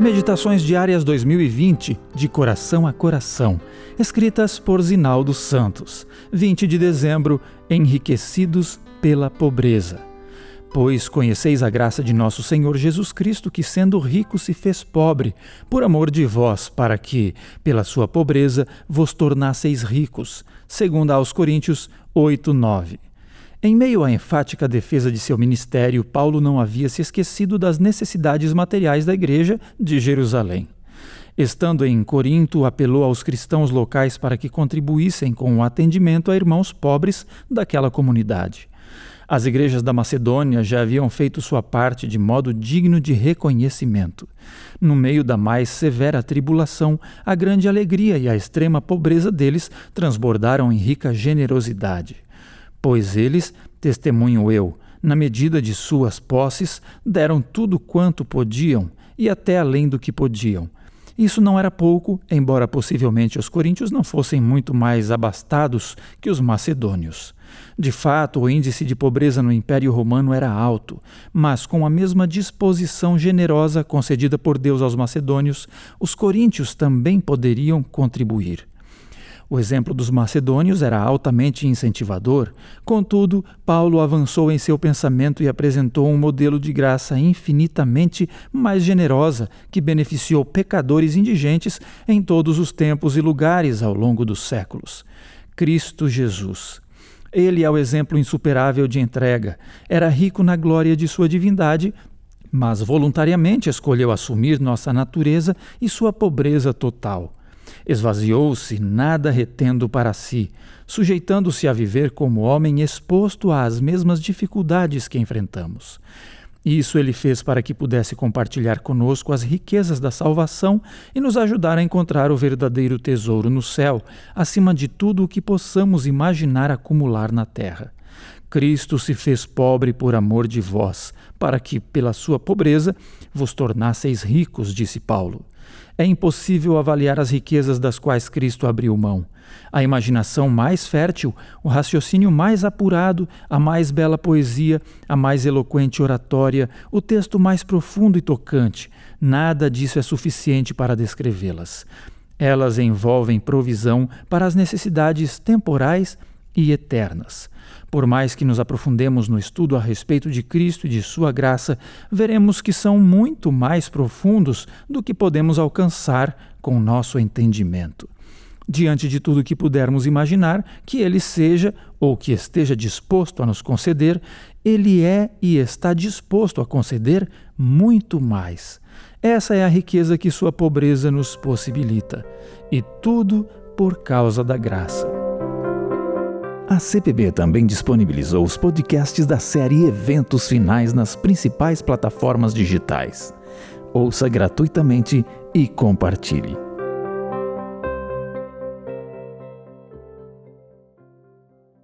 Meditações Diárias 2020, de coração a coração, escritas por Zinaldo Santos, 20 de dezembro, enriquecidos pela pobreza. Pois conheceis a graça de nosso Senhor Jesus Cristo, que sendo rico se fez pobre, por amor de vós, para que, pela sua pobreza, vos tornasseis ricos. Segundo aos Coríntios 8, 9. Em meio à enfática defesa de seu ministério, Paulo não havia se esquecido das necessidades materiais da igreja de Jerusalém. Estando em Corinto, apelou aos cristãos locais para que contribuíssem com o atendimento a irmãos pobres daquela comunidade. As igrejas da Macedônia já haviam feito sua parte de modo digno de reconhecimento. No meio da mais severa tribulação, a grande alegria e a extrema pobreza deles transbordaram em rica generosidade pois eles, testemunho eu, na medida de suas posses, deram tudo quanto podiam e até além do que podiam. Isso não era pouco, embora possivelmente os coríntios não fossem muito mais abastados que os macedônios. De fato, o índice de pobreza no Império Romano era alto, mas com a mesma disposição generosa concedida por Deus aos macedônios, os coríntios também poderiam contribuir. O exemplo dos macedônios era altamente incentivador, contudo, Paulo avançou em seu pensamento e apresentou um modelo de graça infinitamente mais generosa que beneficiou pecadores indigentes em todos os tempos e lugares ao longo dos séculos. Cristo Jesus. Ele é o exemplo insuperável de entrega. Era rico na glória de sua divindade, mas voluntariamente escolheu assumir nossa natureza e sua pobreza total. Esvaziou-se, nada retendo para si, sujeitando-se a viver como homem exposto às mesmas dificuldades que enfrentamos. Isso ele fez para que pudesse compartilhar conosco as riquezas da salvação e nos ajudar a encontrar o verdadeiro tesouro no céu, acima de tudo o que possamos imaginar acumular na terra. Cristo se fez pobre por amor de vós, para que, pela sua pobreza, vos tornasseis ricos, disse Paulo. É impossível avaliar as riquezas das quais Cristo abriu mão. A imaginação mais fértil, o raciocínio mais apurado, a mais bela poesia, a mais eloquente oratória, o texto mais profundo e tocante, nada disso é suficiente para descrevê-las. Elas envolvem provisão para as necessidades temporais e eternas. Por mais que nos aprofundemos no estudo a respeito de Cristo e de Sua graça, veremos que são muito mais profundos do que podemos alcançar com nosso entendimento. Diante de tudo que pudermos imaginar que Ele seja ou que esteja disposto a nos conceder, Ele é e está disposto a conceder muito mais. Essa é a riqueza que Sua pobreza nos possibilita, e tudo por causa da graça. A CPB também disponibilizou os podcasts da série Eventos Finais nas principais plataformas digitais. Ouça gratuitamente e compartilhe.